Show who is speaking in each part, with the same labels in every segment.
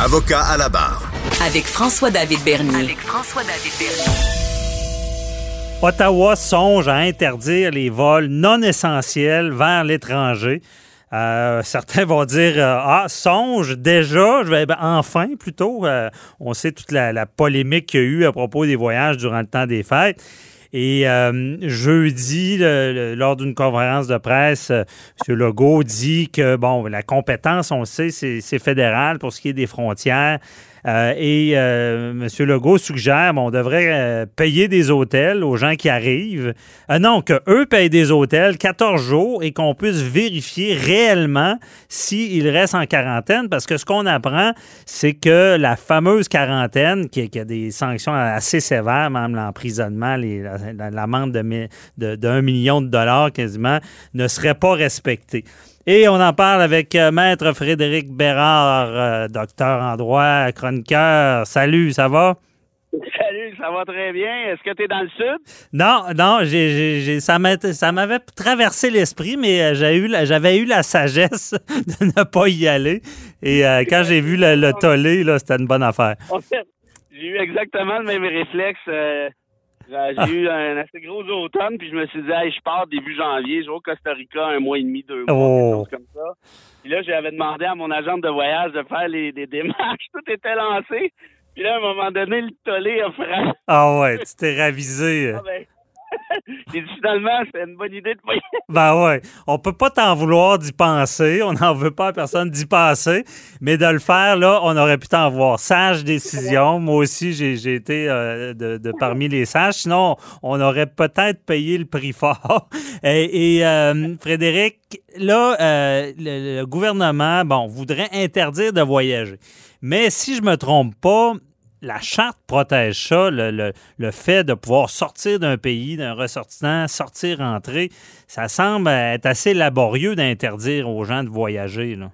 Speaker 1: Avocat à la barre.
Speaker 2: Avec François-David Bernier.
Speaker 3: Avec François-David Bernier.
Speaker 4: Ottawa songe à interdire les vols non essentiels vers l'étranger. Euh, certains vont dire euh, ah songe déjà je vais ben, enfin plutôt euh, on sait toute la, la polémique qu'il y a eu à propos des voyages durant le temps des fêtes et euh, jeudi, lors d'une conférence de presse, euh, M. Legault dit que, bon, la compétence, on le sait, c'est fédéral pour ce qui est des frontières. Euh, et euh, M. Legault suggère bon, on devrait euh, payer des hôtels aux gens qui arrivent. Non, qu'eux payent des hôtels 14 jours et qu'on puisse vérifier réellement s'ils restent en quarantaine. Parce que ce qu'on apprend, c'est que la fameuse quarantaine, qui, a des sanctions assez sévères, même l'emprisonnement, les- la- l'amende de, mi- de, d'un million de dollars quasiment, ne serait pas respectée. Et on en parle avec euh, Maître Frédéric Bérard, euh, docteur en droit, chroniqueur. Salut, ça va?
Speaker 5: Salut, ça va très bien. Est-ce que tu es dans le sud?
Speaker 4: Non, non, ça, m'a- ça m'avait traversé l'esprit, mais euh, eu, j'avais eu la sagesse de ne pas y aller. Et euh, quand j'ai vu le, le tollé, c'était une bonne affaire.
Speaker 5: En fait, j'ai eu exactement le même réflexe. euh, j'ai eu un assez gros automne, puis je me suis dit, hey, je pars début janvier, je vais au Costa Rica un mois et demi, deux mois,
Speaker 4: Oh.
Speaker 5: quelque chose comme ça. Puis là, j'avais demandé à mon agent de voyage de faire les, démarches. Tout était lancé. Puis là, à un moment donné, le tollé a frappé.
Speaker 4: Ah ouais, tu t'es ravisé.
Speaker 5: Ah ben, Finalement, c'est une bonne idée de y
Speaker 4: Ben ouais, on peut pas t'en vouloir d'y penser, on n'en veut pas à personne d'y penser, mais de le faire, là, on aurait pu t'en voir. Sage décision, moi aussi, j'ai j'ai été euh, de, de parmi les sages, sinon, on aurait peut-être payé le prix fort. Et, et, euh, Frédéric, là, euh, le, le gouvernement, bon, voudrait interdire de voyager. Mais si je me trompe pas, la charte protège ça, le, le- le fait de pouvoir sortir d'un pays, d'un ressortissant, sortir, entrer. Ça semble être assez laborieux d'interdire aux gens de voyager. Là.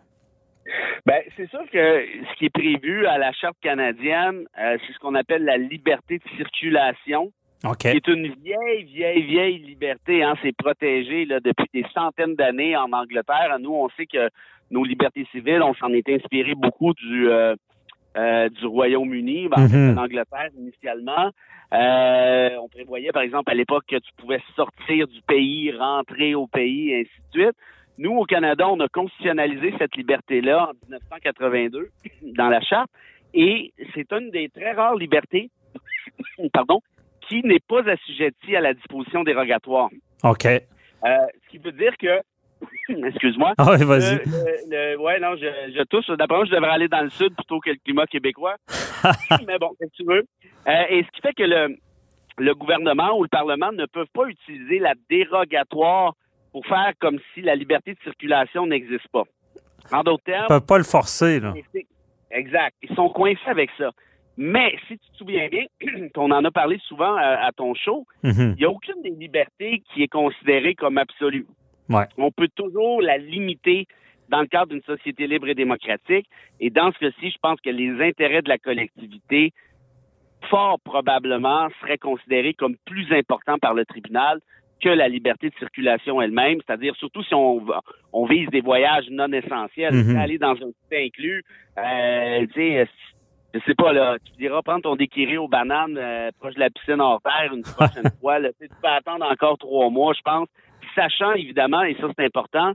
Speaker 5: Ben, c'est sûr que ce qui est prévu à la Charte canadienne, euh, c'est ce qu'on appelle la liberté de circulation,
Speaker 4: OK.
Speaker 5: qui est une vieille, vieille, vieille liberté. Hein, c'est protégé là, depuis des centaines d'années en Angleterre. Nous, on sait que nos libertés civiles, on s'en est inspiré beaucoup du, euh, euh, du Royaume-Uni, ben, en fait,
Speaker 4: Mhm.
Speaker 5: en Angleterre initialement. Euh, on prévoyait, par exemple, à l'époque que tu pouvais sortir du pays, rentrer au pays, et ainsi de suite. Nous, au Canada, on a constitutionnalisé cette liberté-là en 1982 dans la charte, et c'est une des très rares libertés, pardon, qui n'est pas assujettie à la disposition dérogatoire.
Speaker 4: OK.
Speaker 5: Euh, ce qui veut dire que, excuse-moi,
Speaker 4: Ah ouais, vas-y.
Speaker 5: le- le- le- ouais, non, je, je touche. D'après moi, je devrais aller dans le sud plutôt que le climat québécois. Mais bon, que tu veux. Euh, et ce qui fait que le, le gouvernement ou le Parlement ne peuvent pas utiliser la dérogatoire pour faire comme si la liberté de circulation n'existe pas. En d'autres
Speaker 4: Ils
Speaker 5: termes,
Speaker 4: peuvent pas le forcer. Là.
Speaker 5: exact. Ils sont coincés avec ça. Mais si tu te souviens bien, on en a parlé souvent à, à ton show,
Speaker 4: Mhm.
Speaker 5: il n'y a aucune des libertés qui est considérée comme absolue.
Speaker 4: Ouais.
Speaker 5: On peut toujours la limiter dans le cadre d'une société libre et démocratique. Et dans ce cas-ci, je pense que les intérêts de la collectivité, fort probablement, seraient considérés comme plus importants par le tribunal que la liberté de circulation elle-même, c'est-à-dire surtout si on, on vise des voyages non essentiels,
Speaker 4: Mhm.
Speaker 5: aller dans un petit inclus, euh, tu sais, je sais pas, là, tu diras prendre ton déquiré aux bananes euh, proche de la piscine hors terre une prochaine fois. Là, tu peux attendre encore trois mois, je pense. Sachant évidemment, et ça c'est important,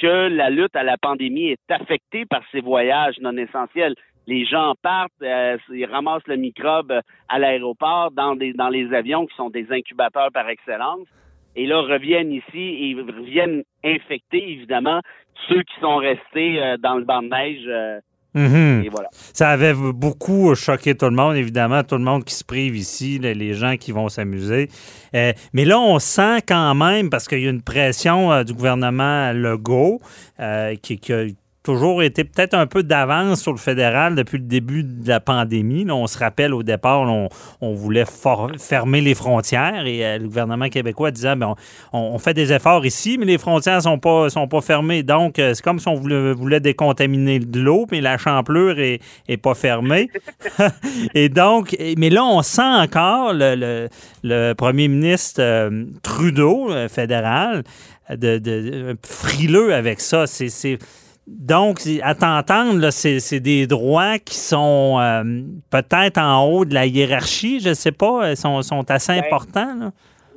Speaker 5: que la lutte à la pandémie est affectée par ces voyages non essentiels. Les gens partent, euh, ils ramassent le microbe à l'aéroport, dans les avions qui sont des incubateurs par excellence, et là reviennent ici et reviennent infecter évidemment ceux qui sont restés euh, dans le banc de neige.
Speaker 4: Mhm.
Speaker 5: voilà.
Speaker 4: Ça avait beaucoup choqué tout le monde, évidemment, tout le monde qui se prive ici, les- les gens qui vont s'amuser. Euh, mais là, on sent quand même, parce qu'il y a une pression euh, du gouvernement Legault, euh, qui, qui a toujours été peut-être un peu d'avance sur le fédéral depuis le début de la pandémie. Là, on se rappelle au départ, on, on voulait fermer les frontières et euh, le gouvernement québécois disait ben, on, on fait des efforts ici, mais les frontières sont pas sont pas fermées. Donc, euh, c'est comme si on voulait, voulait décontaminer de l'eau, mais la champlure est, est pas fermée. et donc, mais là, on sent encore le, le- le premier ministre euh, Trudeau, euh, fédéral, de, de- de- frileux avec ça. C'est- Donc, à t'entendre, c'est des droits qui sont euh, peut-être en haut de la hiérarchie, je ne sais pas, sont, sont assez ben, importants.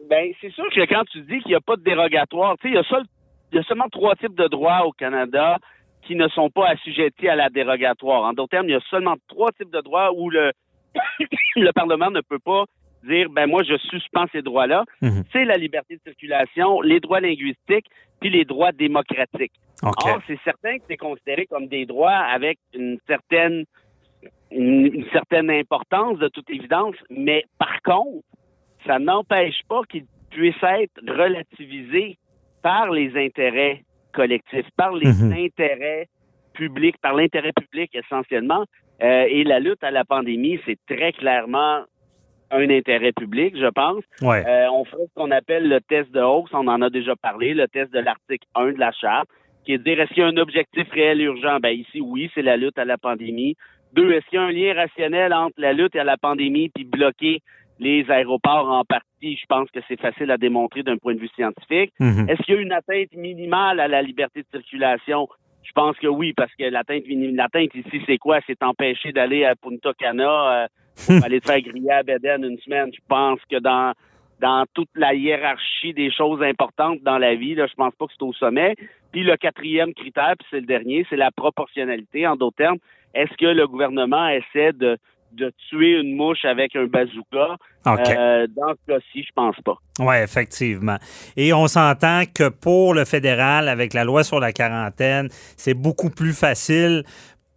Speaker 5: Ben, c'est sûr que quand tu dis qu'il n'y a pas de dérogatoire, il y, a seulement trois types de droits au Canada qui ne sont pas assujettis à la dérogatoire. En d'autres termes, il y a seulement trois types de droits où le, le Parlement ne peut pas dire ben moi je suspends ces droits-là. Mhm. C'est la liberté de circulation, les droits linguistiques, puis les droits démocratiques. Or, c'est certain que c'est considéré comme des droits avec une certaine une, certaine importance de toute évidence, mais par contre, ça n'empêche pas qu'ils puissent être relativisés par les intérêts collectifs, par les mhm. intérêts publics, par l'intérêt public essentiellement. Euh, et la lutte à la pandémie, c'est très clairement un intérêt public, je pense. Euh, on ferait ce qu'on appelle le test de hausse, on en a déjà parlé, le test de l'article 1 de la Charte, qui est de dire est-ce qu'il y a un objectif réel urgent? Ben ici, oui, c'est la lutte à la pandémie. Deux, est-ce qu'il y a un lien rationnel entre la lutte et la pandémie puis bloquer les aéroports en partie? Je pense que c'est facile à démontrer d'un point de vue scientifique. Mm-hmm. Est-ce qu'il y a une atteinte minimale à la liberté de circulation? Je pense que oui, parce que l'atteinte l'atteinte ici, c'est quoi? C'est empêcher d'aller à Punta Cana, euh, aller te faire griller à Beden une semaine. Je pense que dans dans toute la hiérarchie des choses importantes dans la vie, là, je pense pas que c'est au sommet. Puis le quatrième critère, puis c'est le dernier, c'est la proportionnalité. En d'autres termes, est-ce que le gouvernement essaie de de tuer une mouche avec un bazooka? Euh, dans ce cas-ci, je pense pas.
Speaker 4: Oui, effectivement. Et on s'entend que pour le fédéral, avec la loi sur la quarantaine, c'est beaucoup plus facile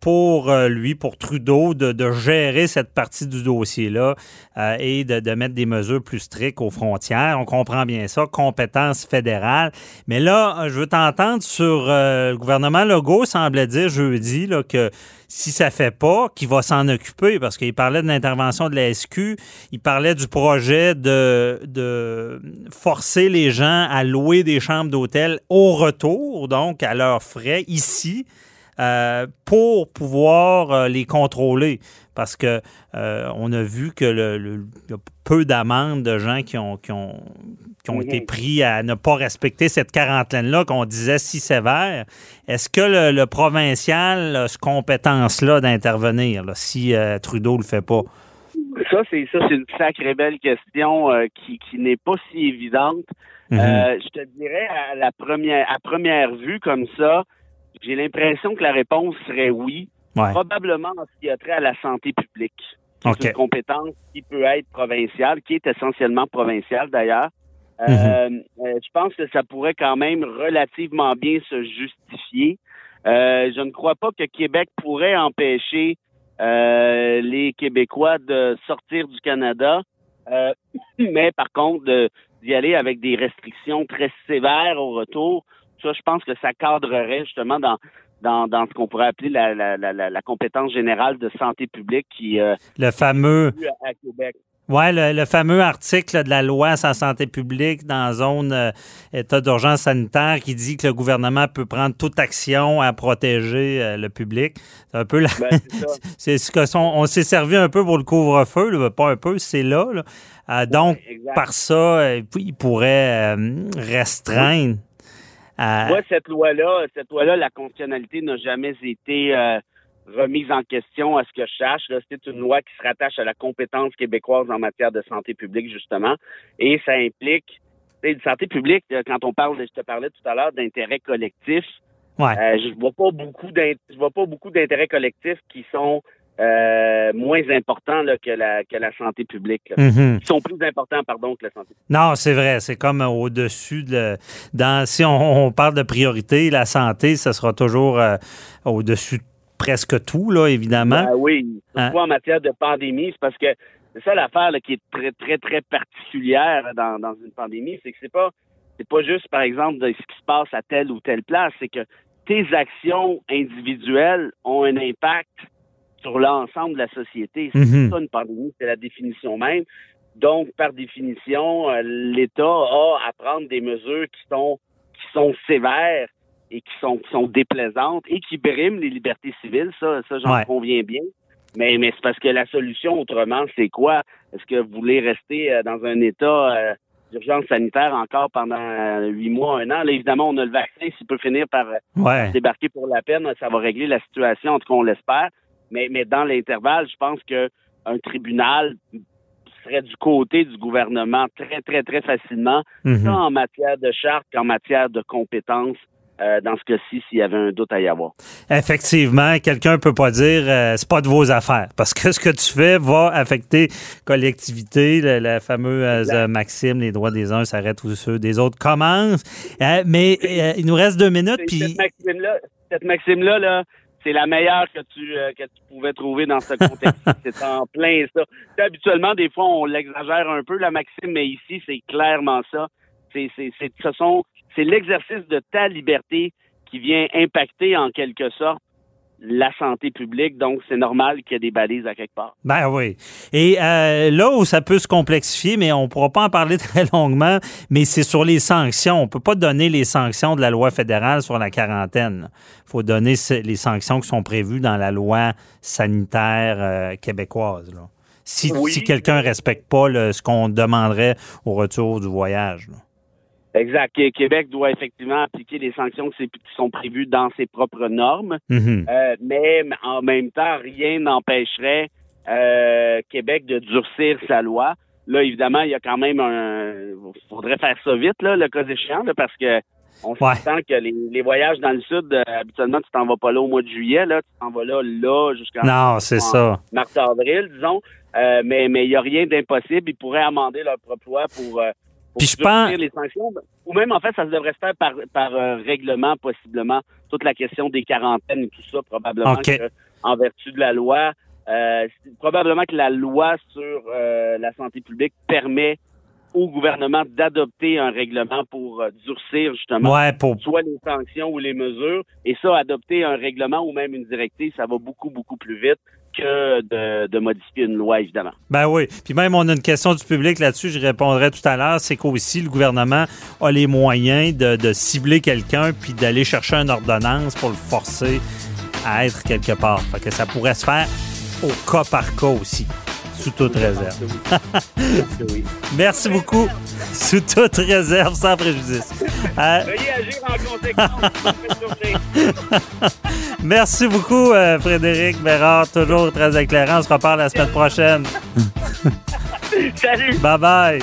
Speaker 4: pour euh, lui, pour Trudeau, de, gérer cette partie du dossier-là euh, et de, mettre des mesures plus strictes aux frontières. On comprend bien ça, compétence fédérale. Mais là, je veux t'entendre sur euh, le gouvernement Legault semblait dire jeudi là, que si ça fait pas, qu'il va s'en occuper parce qu'il parlait de l'intervention de la SQ, il parlait du projet de forcer les gens à louer des chambres d'hôtel au retour, donc à leurs frais ici. Euh, pour pouvoir euh, les contrôler. Parce que euh, on a vu que le, y a peu d'amendes de gens qui ont, qui ont, qui ont été mhm. pris à ne pas respecter cette quarantaine-là qu'on disait si sévère. Est-ce que le, provincial a cette compétence-là d'intervenir si Trudeau le fait pas?
Speaker 5: Ça, c'est ça, c'est une sacrée belle question qui, qui n'est pas si évidente. Mhm. je te dirais à la première à première vue comme ça, j'ai l'impression que la réponse serait oui, probablement en ce qui a trait à la santé publique. C'est une compétence qui peut être provinciale, qui est essentiellement provinciale d'ailleurs. Euh, mhm. euh, je pense que ça pourrait quand même relativement bien se justifier. Euh, je ne crois pas que Québec pourrait empêcher les Québécois de sortir du Canada, mais par contre d'y aller avec des restrictions très sévères au retour ça, je pense que ça cadrerait justement dans dans, dans ce qu'on pourrait appeler la, la, la, la, compétence générale de santé publique qui
Speaker 4: euh, le fameux à Québec. Ouais, le, fameux article de la loi sur la santé publique dans zone euh, état d'urgence sanitaire qui dit que le gouvernement peut prendre toute action à protéger euh, le public. C'est un peu la... Ben, c'est ce que son... on s'est servi un peu pour le couvre-feu, pas un peu, c'est là. donc par ça, il pourrait restreindre
Speaker 5: moi, cette loi-là, cette loi-là, la constitutionnalité n'a jamais été euh, remise en question à ce que je sache. C'est une loi qui se rattache à la compétence québécoise en matière de santé publique, justement. Et ça implique, une santé publique, euh, quand on parle, je te parlais tout à l'heure d'intérêts collectifs, ouais. euh, je vois pas beaucoup je vois pas beaucoup d'intérêts collectifs qui sont euh, moins importants que, la, que la santé publique. Mhm. Ils sont plus importants, pardon, que la santé publique.
Speaker 4: Non, c'est vrai. C'est comme au-dessus de. Dans, si on, parle de priorité, la santé, ça sera toujours euh, au-dessus de presque tout, là, évidemment.
Speaker 5: Ben oui. Surtout hein? en matière de pandémie, c'est parce que c'est ça l'affaire qui est très, très, très particulière dans, dans une pandémie, c'est que c'est pas c'est pas juste, par exemple, de ce qui se passe à telle ou telle place, c'est que tes actions individuelles ont un impact sur l'ensemble de la société. C'est mhm. ça une pandémie, c'est la définition même. Donc, par définition, euh, l'État a à prendre des mesures qui sont qui sont sévères et qui sont qui sont déplaisantes et qui briment les libertés civiles. Ça, ça j'en conviens bien. Mais, mais c'est parce que la solution autrement, c'est quoi? Est-ce que vous voulez rester euh, dans un État euh, d'urgence sanitaire encore pendant huit mois, un an? Là, évidemment, on a le vaccin. S'il peut finir par
Speaker 4: Ouais.
Speaker 5: débarquer pour la peine, ça va régler la situation, en tout cas, on l'espère. Mais, mais dans l'intervalle, je pense que un tribunal serait du côté du gouvernement très, très, très facilement,
Speaker 4: Mhm.
Speaker 5: tant en matière de charte qu'en matière de compétences. euh, dans ce cas-ci, s'il y avait un doute à y avoir.
Speaker 4: Effectivement, quelqu'un peut pas dire euh, c'est pas de vos affaires parce que ce que tu fais va affecter collectivité, la, la fameuse euh, maxime les droits des uns s'arrêtent où ceux des autres commencent. Euh, mais euh, il nous reste deux minutes puis
Speaker 5: Cette maxime-là, cette maxime-là, là, c'est la meilleure que tu, euh, que tu pouvais trouver dans ce contexte. c'est en plein ça. Habituellement, des fois, on l'exagère un peu, la maxime, mais ici, c'est clairement ça. C'est, c'est, c'est, ce sont, c'est l'exercice de ta liberté qui vient impacter, en quelque sorte, la santé publique. Donc, c'est normal qu'il y ait des balises à quelque part.
Speaker 4: Ben oui. Et euh, là où ça peut se complexifier, mais on ne pourra pas en parler très longuement, mais c'est sur les sanctions. On ne peut pas donner les sanctions de la loi fédérale sur la quarantaine. Il faut donner les sanctions qui sont prévues dans la loi sanitaire euh, québécoise. là. Si,
Speaker 5: Oui.
Speaker 4: si quelqu'un ne respecte pas là, ce qu'on demanderait au retour du voyage. là.
Speaker 5: Exact. Qué- Québec doit effectivement appliquer les sanctions qui sont prévues dans ses propres normes.
Speaker 4: Mhm.
Speaker 5: Euh, mais en même temps, rien n'empêcherait euh, Québec de durcir sa loi. Là, évidemment, il y a quand même un. faudrait faire ça vite, là, le cas échéant, là, parce que on
Speaker 4: Ouais.
Speaker 5: s'entend que les, les voyages dans le sud, euh, habituellement, tu t'en vas pas là au mois de juillet, là, tu t'en vas là, là, jusqu'en
Speaker 4: Non, c'est ça.
Speaker 5: mars-avril, disons. Euh, mais mais il n'y a rien d'impossible. Ils pourraient amender leur propre loi pour
Speaker 4: Puis je pense-
Speaker 5: les sanctions. Ou même, en fait, ça devrait se faire par, par euh, règlement, possiblement. Toute la question des quarantaines et tout ça, probablement que, en vertu de la loi, euh, probablement que la loi sur euh, la santé publique permet au gouvernement d'adopter un règlement pour euh, durcir justement
Speaker 4: Ouais, pour,
Speaker 5: soit les sanctions ou les mesures. Et ça, adopter un règlement ou même une directive, ça va beaucoup, beaucoup plus vite que de, de modifier une loi, évidemment.
Speaker 4: Ben oui. Puis même, on a une question du public là-dessus, je répondrai tout à l'heure. C'est qu'aussi, le gouvernement a les moyens de, de cibler quelqu'un puis d'aller chercher une ordonnance pour le forcer à être quelque part. Fait que ça pourrait se faire au cas par cas aussi, sous toute réserve. Merci beaucoup. Sous toute réserve, sans préjudice. Euh,
Speaker 5: Veuillez agir en conséquence.
Speaker 4: Merci beaucoup, euh, Frédéric Bérard. Toujours très éclairant. On se reparle la semaine prochaine.
Speaker 5: Salut!
Speaker 4: Bye bye.